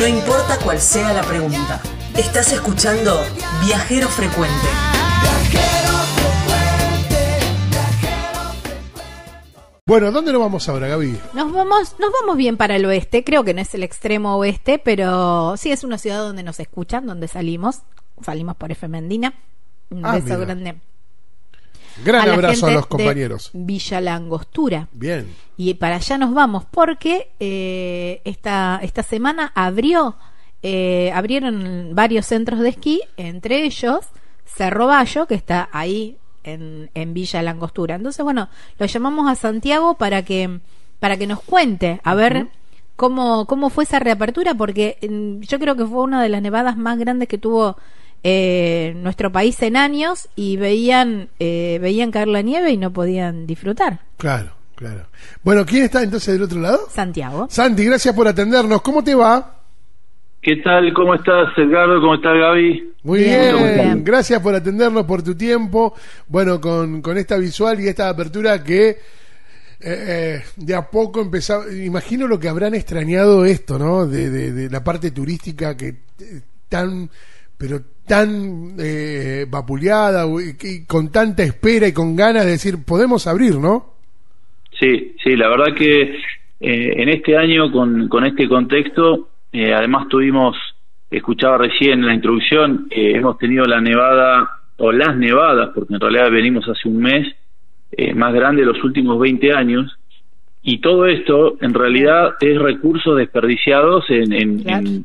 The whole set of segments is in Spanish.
No importa cuál sea la pregunta. Estás escuchando Viajero Frecuente. Bueno, ¿dónde nos vamos ahora, Gaby? Nos vamos, nos vamos bien para el oeste, creo que no es el extremo oeste, pero sí es una ciudad donde nos escuchan, donde salimos, salimos por F Mendina. Un Ah, beso mira. grande. Gran la abrazo a los compañeros. de Villa Langostura. Bien. Y para allá nos vamos porque eh, esta, esta semana abrió, eh, abrieron varios centros de esquí, entre ellos Cerro Bayo, que está ahí en, en Villa Langostura. Entonces, bueno, lo llamamos a Santiago para que, para que nos cuente, a ver cómo, cómo fue esa reapertura, porque mm, yo creo que fue una de las nevadas más grandes que tuvo eh, nuestro país en años y veían, eh, veían caer la nieve y no podían disfrutar. Claro, claro. Bueno, ¿quién está entonces del otro lado? Santiago. Santi, gracias por atendernos. ¿Cómo te va? ¿Qué tal? ¿Cómo estás, Edgardo? ¿Cómo estás, Gaby? Muy Bien, bien. muy bien. Gracias por atendernos, por tu tiempo. Bueno, con, con esta visual y esta apertura que eh, eh, de a poco empezaba. Imagino lo que habrán extrañado esto, ¿no? De, de- de la parte turística que eh, tan, pero tan eh, vapuleada y con tanta espera y con ganas de decir, podemos abrir, ¿no? Sí, sí, la verdad que eh, en este año, con, con este contexto, eh, además tuvimos, escuchaba recién en la introducción, eh, hemos tenido la nevada, o las nevadas, porque en realidad venimos hace un mes, eh, más grande de los últimos 20 años, y todo esto en realidad es recursos desperdiciados en, en- Claro. en,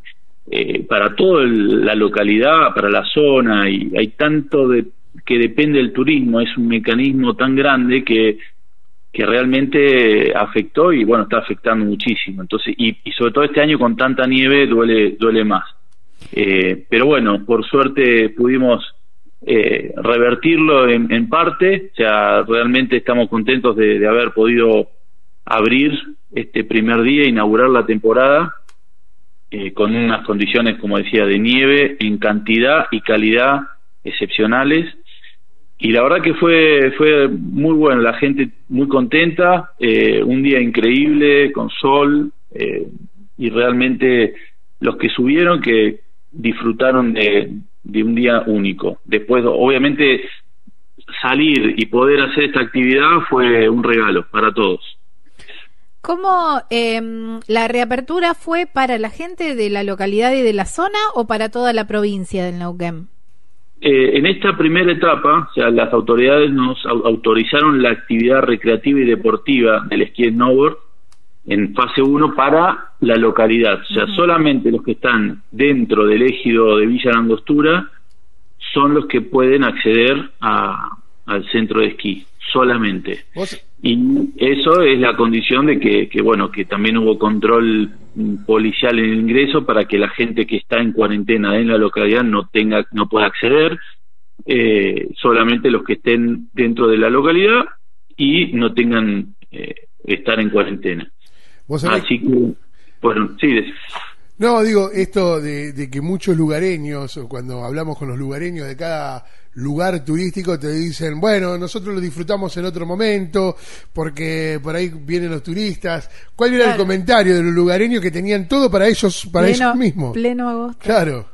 eh, para toda la localidad, para la zona, y hay tanto de, que depende del turismo, es un mecanismo tan grande que que realmente afectó y bueno está afectando muchísimo. Entonces y, sobre todo este año con tanta nieve duele duele más. Eh, pero bueno por suerte pudimos eh, revertirlo en, en parte. O sea realmente estamos contentos de haber podido abrir este primer día inaugurar la temporada eh, con unas condiciones como decía de nieve en cantidad y calidad excepcionales. Y la verdad que fue fue muy bueno la gente muy contenta eh, un día increíble con sol eh, y realmente los que subieron que disfrutaron de, de un día único. Después obviamente salir y poder hacer esta actividad fue un regalo para todos ¿Cómo em, la reapertura fue para la gente de la localidad y de la zona o para toda la provincia del Neuquén? Eh, en esta primera etapa, o sea, las autoridades nos au- autorizaron la actividad recreativa y deportiva del esquí snowboard en fase 1 para la localidad. O sea, solamente los que están dentro del ejido de Villa Langostura son los que pueden acceder a- al centro de esquí, solamente. Vos, Y eso es la condición de que, que, bueno, que también hubo control policial en el ingreso para que la gente que está en cuarentena en la localidad no tenga, no pueda acceder, eh, solamente los que estén dentro de la localidad y no tengan eh, estar en cuarentena. vos Así que, bueno, sí, No, digo, esto de, de que muchos lugareños, o cuando hablamos con los lugareños de cada lugar turístico, te dicen, bueno, nosotros lo disfrutamos en otro momento, porque por ahí vienen los turistas. ¿Cuál era el comentario de los lugareños que tenían todo para ellos, para Pleno- ellos mismos? Pleno agosto. Claro,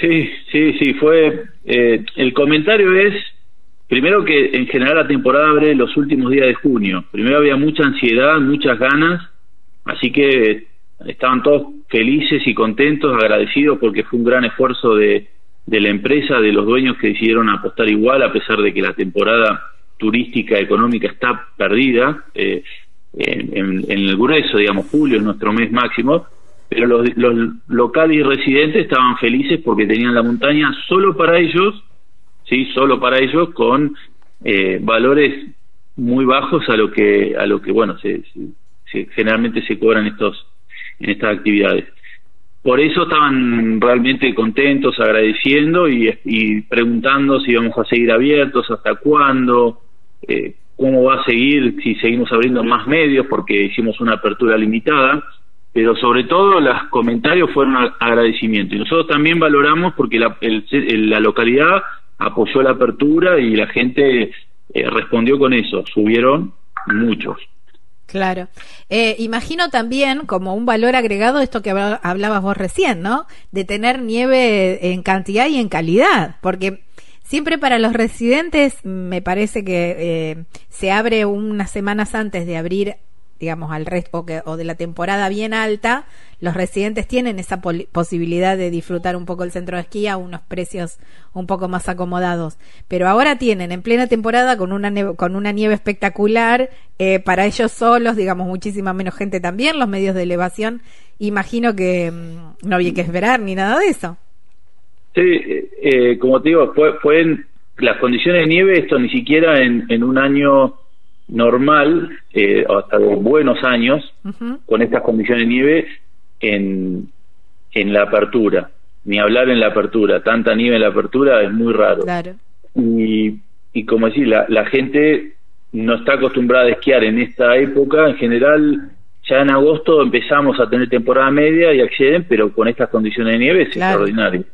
Sí, sí, sí, fue. eh, el comentario es, primero que en general la temporada abre los últimos días de junio. Primero había mucha ansiedad, muchas ganas, así que estaban todos felices y contentos, agradecidos porque fue un gran esfuerzo de, de la empresa, de los dueños que decidieron apostar igual a pesar de que la temporada turística económica está perdida. eh, en, en- el grueso, digamos, julio es nuestro mes máximo, pero los, los locales y residentes estaban felices porque tenían la montaña solo para ellos, sí, solo para ellos, con eh, valores muy bajos a lo que, a lo que bueno, se- se- generalmente se cobran estos, en estas actividades. Por eso estaban realmente contentos, agradeciendo y, y preguntando si íbamos a seguir abiertos, hasta cuándo, eh, cómo va a seguir, si seguimos abriendo más medios, porque hicimos una apertura limitada, pero sobre todo los comentarios fueron agradecimiento. Y nosotros también valoramos porque la, el- la localidad apoyó la apertura y la gente eh, respondió con eso, subieron muchos. Claro. Eh, imagino también como un valor agregado esto que hablabas vos recién, ¿no? De tener nieve en cantidad y en calidad, porque siempre para los residentes me parece que eh, se abre unas semanas antes de abrir digamos, al resto o, de la temporada bien alta, los residentes tienen esa posibilidad de disfrutar un poco el centro de esquí a unos precios un poco más acomodados. Pero ahora tienen en plena temporada con una, con una nieve espectacular, eh, para ellos solos, digamos, muchísima menos gente también, los medios de elevación, imagino que mm, no había que esperar ni nada de eso. Sí, eh, eh, como te digo, fue, fue en las condiciones de nieve, esto ni siquiera en, en un año normal, eh, hasta de buenos años, con estas condiciones de nieve en, en la apertura. Ni hablar en la apertura, tanta nieve en la apertura es muy raro. Y, y como decir, la, la gente no está acostumbrada a esquiar en esta época, en general ya en agosto empezamos a tener temporada media y acceden, pero con estas condiciones de nieve es extraordinario.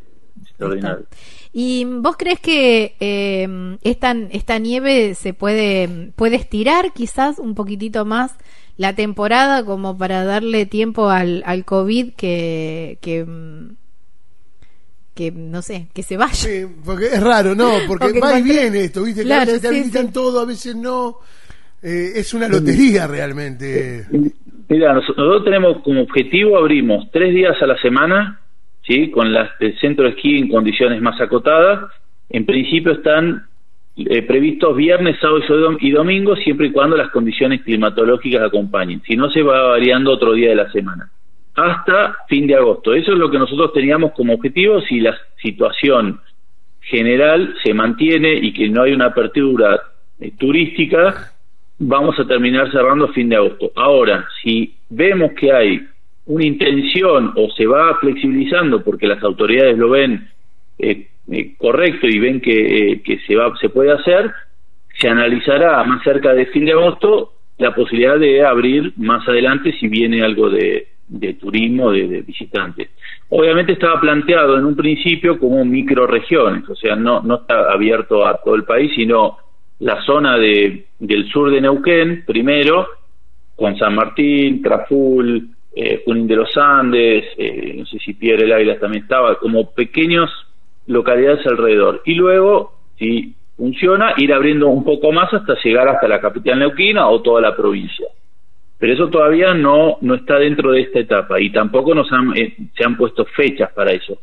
extraordinario. ¿Y vos crees que eh, esta, esta nieve se puede, puede estirar quizás un poquitito más la temporada como para darle tiempo al, al COVID que, que, que, no sé, que se vaya? Sí, porque es raro, ¿no? Porque, va y viene esto, ¿viste? a veces te habilitan todo, a veces no. Eh, es una lotería realmente. Mira, nosotros tenemos como objetivo, abrimos tres días a la semana ¿sí? con las del centro de esquí en condiciones más acotadas. En principio están eh, previstos viernes, sábado y domingo, siempre y cuando las condiciones climatológicas acompañen. Si no, se va variando otro día de la semana. Hasta fin de agosto. Eso es lo que nosotros teníamos como objetivo. Si la situación general se mantiene y que no hay una apertura eh, turística, vamos a terminar cerrando fin de agosto. Ahora, si vemos que hay una intención o se va flexibilizando porque las autoridades lo ven eh, eh, correcto y ven que, eh, que se va se puede hacer se analizará más cerca de fin de agosto la posibilidad de abrir más adelante si viene algo de, de turismo de, de, visitantes. Obviamente estaba planteado en un principio como microregiones o sea no no está abierto a todo el país sino la zona de, del sur de Neuquén primero con San Martín Traful eh, Junín de los Andes, eh, no sé si Piedra del Águila también estaba, como pequeños localidades alrededor. Y luego, si funciona, ir abriendo un poco más hasta llegar hasta la capital neuquina o toda la provincia. Pero eso todavía no, no está dentro de esta etapa y tampoco nos han, eh, se han puesto fechas para eso.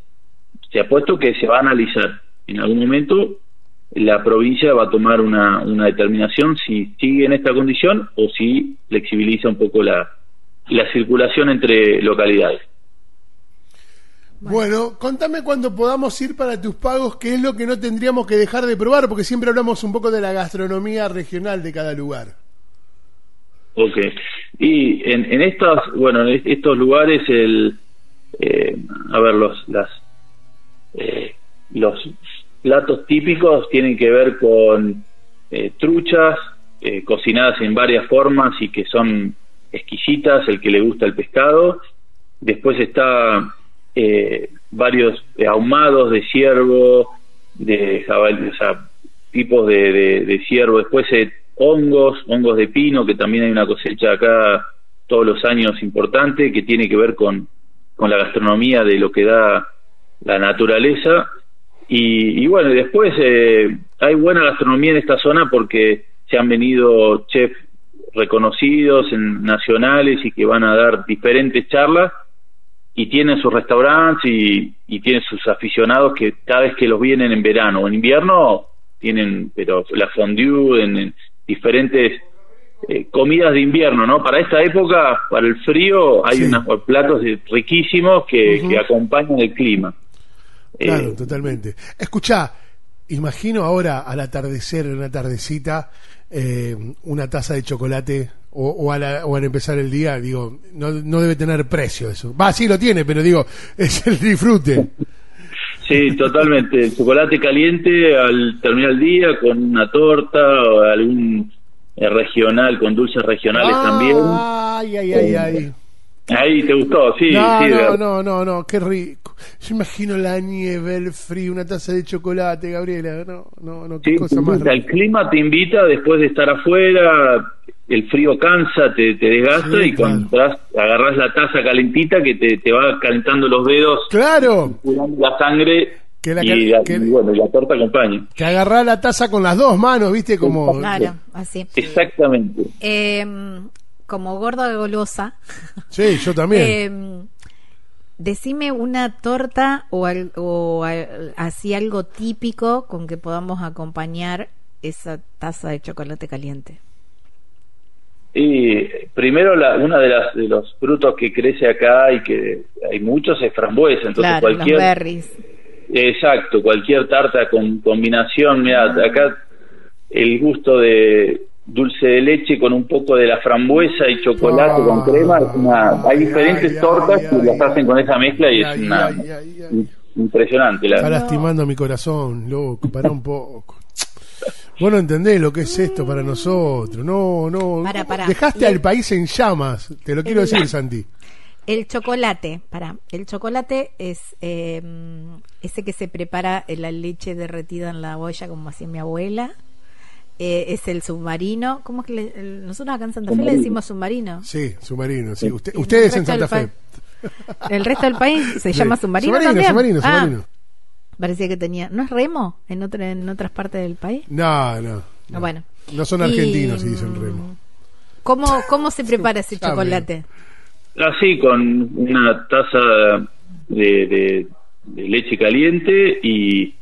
Se ha puesto que se va a analizar. En algún momento la provincia va a tomar una, una determinación si sigue en esta condición o si flexibiliza un poco la, la circulación entre localidades. Bueno, contame cuando podamos ir para tus pagos, qué es lo que no tendríamos que dejar de probar, porque siempre hablamos un poco de la gastronomía regional de cada lugar. Ok, y en, en estos, bueno, en estos lugares, el, eh, a ver, los, las, eh, los platos típicos tienen que ver con eh, truchas cocinadas en varias formas y que son exquisitas, el que le gusta el pescado. Después está eh, varios ahumados de ciervo, de jabalí, o sea, tipos de, de, ciervo. Después eh, hongos, hongos de pino, que también hay una cosecha acá todos los años importante, que tiene que ver con, con la gastronomía de lo que da la naturaleza. Y, y bueno, después eh, hay buena gastronomía en esta zona porque se han venido chefs reconocidos en nacionales y que van a dar diferentes charlas y tienen sus restaurantes y, y tienen sus aficionados que cada vez que los vienen en verano o en invierno tienen pero la fondue en, diferentes eh, comidas de invierno, ¿no? Para esta época, para el frío, hay unos platos riquísimos que, que acompañan el clima. Claro, eh, totalmente. Escucha, imagino ahora al atardecer, en una tardecita, eh, una taza de chocolate o, o, al empezar el día, digo, no, no debe tener precio eso. Va, sí lo tiene, pero digo, es el disfrute. Sí, totalmente. El chocolate caliente al terminar el día con una torta o algún eh, regional, con dulces regionales también. Ay, ay, ay, ay. Ahí te gustó, sí. No, no, no, no, no, qué rico. yo imagino la nieve, el frío, una taza de chocolate, Gabriela. No, no, no, qué Sí, cosa más. el clima te invita después de estar afuera, el frío cansa, te, te desgasta Sí, y cuando agarrás la taza calentita que te, te va calentando los dedos, Claro, curando la sangre Que la y, cal- la- que- y bueno, y la torta acompaña. que agarrá la taza con las dos manos, ¿viste? Como. Claro, así. Exactamente. Eh, como gorda golosa, Sí, yo también. eh, decime una torta o, al- o al- así algo típico con que podamos acompañar esa taza de chocolate caliente. Y primero la, una de las de los frutos que crece acá y que hay muchos es frambuesa, entonces claro, cualquier los berries. exacto, cualquier tarta con combinación, mira, acá el gusto de dulce de leche con un poco de la frambuesa y chocolate con crema, es una, hay Ay, diferentes ay, tortas ay, que las hacen con esa mezcla y es ay, una ay, ay, ay. impresionante la Está lastimando mi corazón, loco, para un poco. Vos no entendés lo que es esto para nosotros. No, no. Para, para. Dejaste Y- al país en llamas. Te lo quiero El- decir, Santi. El chocolate, para, el chocolate es eh, ese que se prepara en la leche derretida en la olla como hacía mi abuela. Eh, es el submarino. ¿Cómo es que le- el- nosotros acá en Santa Fe le Submarino. decimos submarino? Sí, submarino. Sí. Usted- Y ustedes en Santa Fe. El resto del país se Sí. llama submarino, Submarino, también. submarino, Ah, submarino. parecía que tenía. ¿No es remo en, otra, en otras partes del país? No, no. no. Bueno. No son Y, argentinos si dicen mm, remo. ¿Cómo, cómo se prepara ese chocolate? Así, con una taza de, de- de leche caliente y,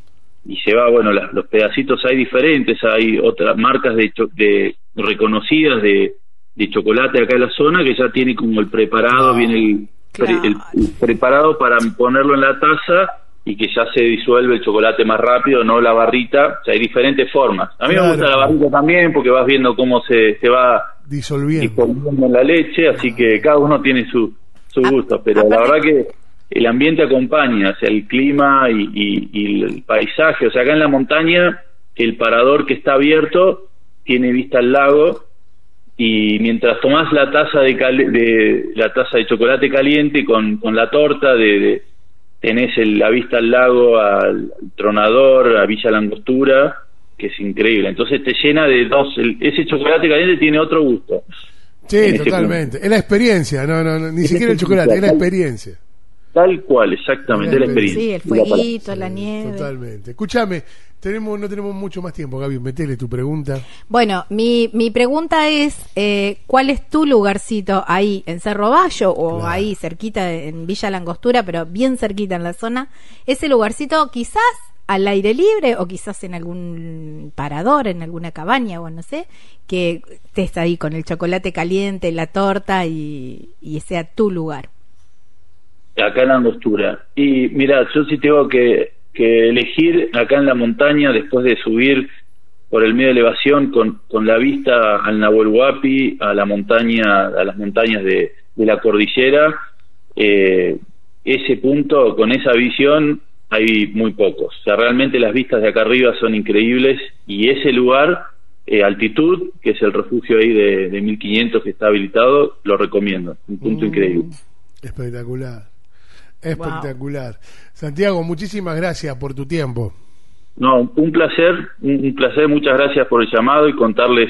y se va, bueno, las- los pedacitos hay diferentes, hay otras marcas de, cho- de reconocidas de, de chocolate acá en la zona que ya tiene como el preparado, Ah, viene el, pre- claro. el- el preparado para ponerlo en la taza y que ya se disuelve el chocolate más rápido, no la barrita, o sea, hay diferentes formas. A mí Claro. me gusta la barrita también porque vas viendo cómo se, se va Disolviendo. disponiendo en la leche, así que cada uno tiene su, su A- gusto, pero la verdad que el ambiente acompaña, o sea, el clima y, y- y el paisaje, o sea, acá en la montaña el parador que está abierto tiene vista al lago y mientras tomás la taza de, cal- de la taza de chocolate caliente con, con la torta de, de- tenés el- la vista al lago al, al tronador a Villa Langostura que es increíble entonces te llena de dos el- ese chocolate caliente tiene otro gusto Sí, ese totalmente. Es la experiencia. No, no, no, ni siquiera el ese chocolate, es la experiencia. Tal cual exactamente la experiencia Sí, el la fueguito, la nieve. Totalmente. Escúchame, tenemos, no tenemos mucho más tiempo, Gaby. Metele tu pregunta. Bueno, mi, mi pregunta es, eh, ¿cuál es tu lugarcito ahí en Cerro Bayo o Claro. ahí cerquita de- en Villa Langostura, pero bien cerquita en la zona? ¿Ese lugarcito quizás al aire libre o quizás en algún parador, en alguna cabaña o no sé, que estés ahí con el chocolate caliente, la torta y, y sea tu lugar? Acá en la angostura. Y mira, yo sí tengo que, que elegir acá en la montaña, después de subir por el medio de elevación con, con la vista al Nahuel Huapi, a la montaña, a las montañas de, de la cordillera, eh, ese punto, con esa visión, hay muy pocos. O sea, realmente las vistas de acá arriba son increíbles y ese lugar, eh, altitud, que es el refugio ahí de, de 1500 que está habilitado, lo recomiendo. Un punto Mm, increíble. Espectacular. Espectacular. Santiago, muchísimas gracias por tu tiempo. No, un placer, un placer, muchas gracias por el llamado y contarles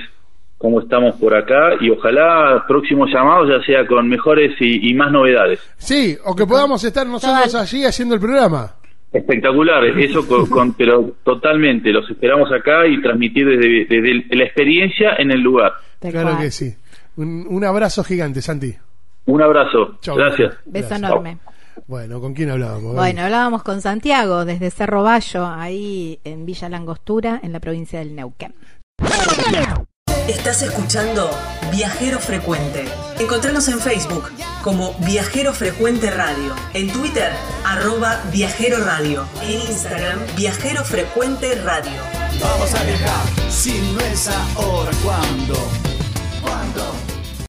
cómo estamos por acá y ojalá próximo llamado ya sea con mejores y, y más novedades. Sí, o que podamos estar nosotros allí haciendo el programa. Espectacular, eso con, con- pero totalmente, los esperamos acá y transmitir desde, desde la experiencia en el lugar. Claro que sí. Un, un abrazo gigante, Santi. Un abrazo, Chau. gracias. Beso Gracias. enorme. Bueno, ¿con quién hablábamos? Bueno, hablábamos con Santiago desde Cerro Bayo, ahí en Villa Langostura, en la provincia del Neuquén. Estás escuchando Viajero Frecuente. Encontranos en Facebook como Viajero Frecuente Radio, en Twitter arroba Viajero Radio, en Instagram Viajero Frecuente Radio. Vamos a viajar, si no es ahora, ¿cuándo? ¿Cuándo?